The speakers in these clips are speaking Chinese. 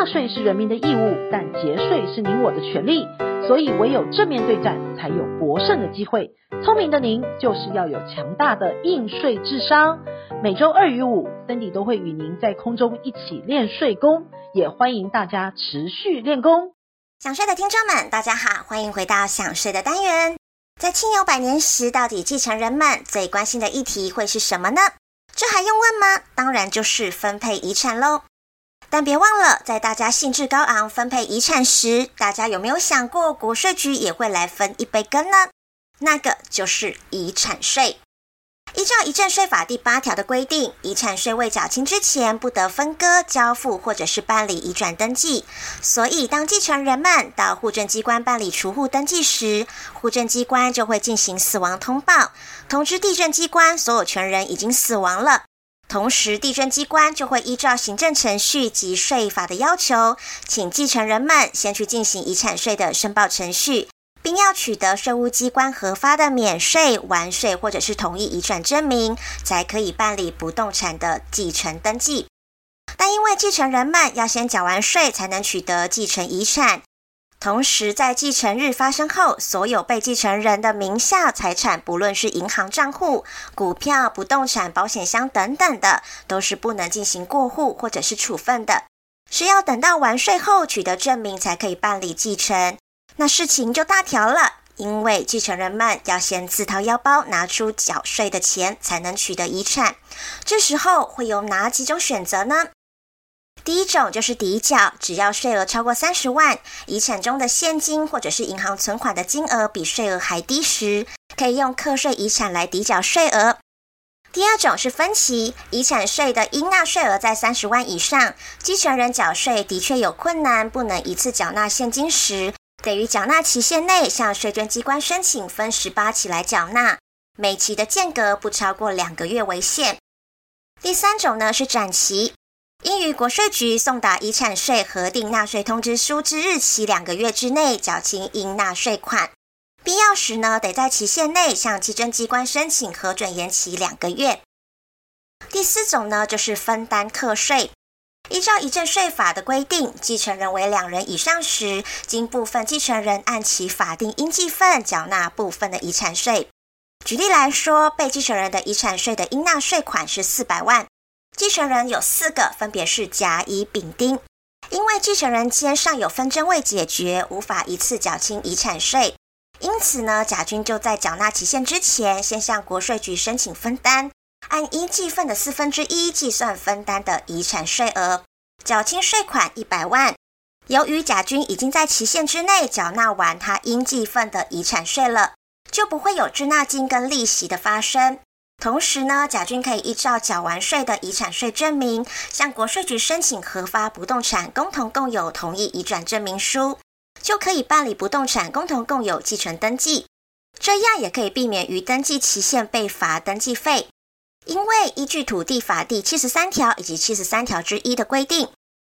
纳税是人民的义务，但节税是您我的权利，所以唯有正面对战才有博胜的机会。聪明的您就是要有强大的应税智商。每周二与五，Cindy 都会与您在空中一起练税功，也欢迎大家持续练功。想税的听众们，大家好，欢迎回到想税的单元。在亲友百年时，到底继承人们最关心的议题会是什么呢？这还用问吗？当然就是分配遗产喽。但别忘了，在大家兴致高昂分配遗产时，大家有没有想过，国税局也会来分一杯羹呢？那个就是遗产税。依照遗赠税法第八条的规定，遗产税未缴清之前，不得分割、交付或者是办理移转登记。所以，当继承人们到户政机关办理除户登记时，户政机关就会进行死亡通报，通知地政机关所有权人已经死亡了。同时，地政机关就会依照行政程序及税法的要求，请继承人们先去进行遗产税的申报程序。并要取得税务机关核发的免税、完税或者是同意移转证明，才可以办理不动产的继承登记。但因为继承人们要先缴完税才能取得继承遗产，同时在继承日发生后，所有被继承人的名下财产，不论是银行账户、股票、不动产、保险箱等等的，都是不能进行过户或者是处分的，是要等到完税后取得证明才可以办理继承。那事情就大条了，因为继承人们要先自掏腰包拿出缴税的钱，才能取得遗产。这时候会有哪几种选择呢？第一种就是抵缴，只要税额超过三十万，遗产中的现金或者是银行存款的金额比税额还低时，可以用课税遗产来抵缴税额。第二种是分期，遗产税的应纳税额在三十万以上，继承人缴税的确有困难，不能一次缴纳现金时。得于缴纳期限内向税捐机关申请分十八期来缴纳，每期的间隔不超过两个月为限。第三种呢是展期，应于国税局送达遗产税核定纳税通知书之日起两个月之内缴清应纳税款，必要时呢得在期限内向稽征机关申请核准延期两个月。第四种呢就是分担课税。依照遗赠税法的规定，继承人为两人以上时，经部分继承人按其法定应计分缴纳部分的遗产税。举例来说，被继承人的遗产税的应纳税款是四百万，继承人有四个，分别是甲、乙、丙、丁。因为继承人间尚有纷争未解决，无法一次缴清遗产税，因此呢，甲君就在缴纳期限之前，先向国税局申请分担。按应计分的四分之一计算分担的遗产税额，缴清税款一百万。由于甲君已经在期限之内缴纳完他应计分的遗产税了，就不会有滞纳金跟利息的发生。同时呢，甲君可以依照缴完税的遗产税证明，向国税局申请核发不动产共同共有同意移转证明书，就可以办理不动产共同共有继承登记。这样也可以避免于登记期限被罚登记费。因为依据土地法第七十三条以及七十三条之一的规定，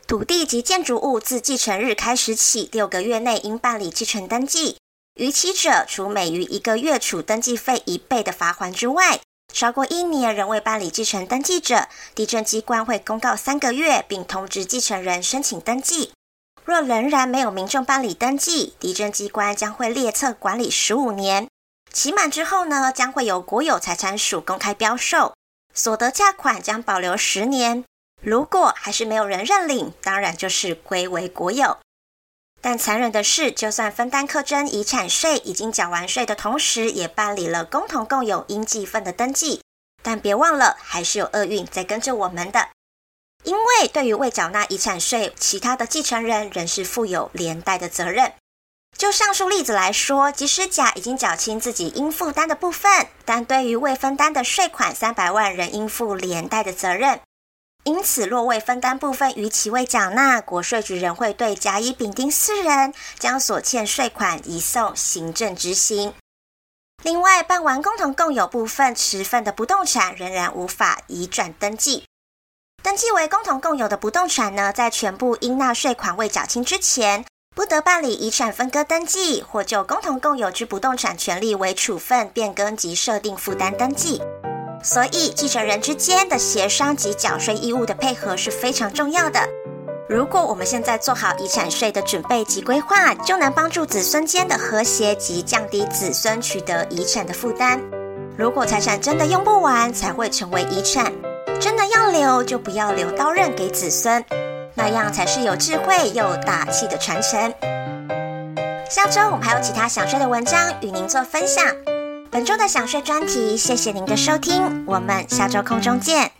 土地及建筑物自继承日开始起六个月内应办理继承登记，逾期者除每逾一个月处登记费一倍的罚锾之外，超过一年仍未办理继承登记者，地震机关会公告三个月，并通知继承人申请登记。若仍然没有民众办理登记，地震机关将会列册管理十五年。期满之后呢，将会由国有财产署公开标售，所得价款将保留十年。如果还是没有人认领，当然就是归为国有。但残忍的是，就算分担课征遗产税，已经缴完税的同时，也办理了共同共有应计分的登记，但别忘了，还是有厄运在跟着我们的。因为对于未缴纳遗产税，其他的继承人仍是负有连带的责任。就上述例子来说，即使甲已经缴清自己应负担的部分，但对于未分担的税款三百万，仍应负连带的责任。因此，若未分担部分逾期未缴纳，国税局仍会对甲、乙、丙、丁四人将所欠税款移送行政执行。另外，办完共同共有部分持分的不动产，仍然无法移转登记。登记为共同共有的不动产呢，在全部应纳税款未缴清之前，不得办理遗产分割登记，或就共同共有之不动产权利为处分、变更及设定负担登记。所以，继承人之间的协商及缴税义务的配合是非常重要的。如果我们现在做好遗产税的准备及规划，就能帮助子孙间的和谐及降低子孙取得遗产的负担。如果财产真的用不完，才会成为遗产。真的要留，就不要留刀刃给子孙，那样才是有智慧又大气的传承。下周我们还有其他想税的文章与您做分享。本周的想睡专题，谢谢您的收听，我们下周空中见。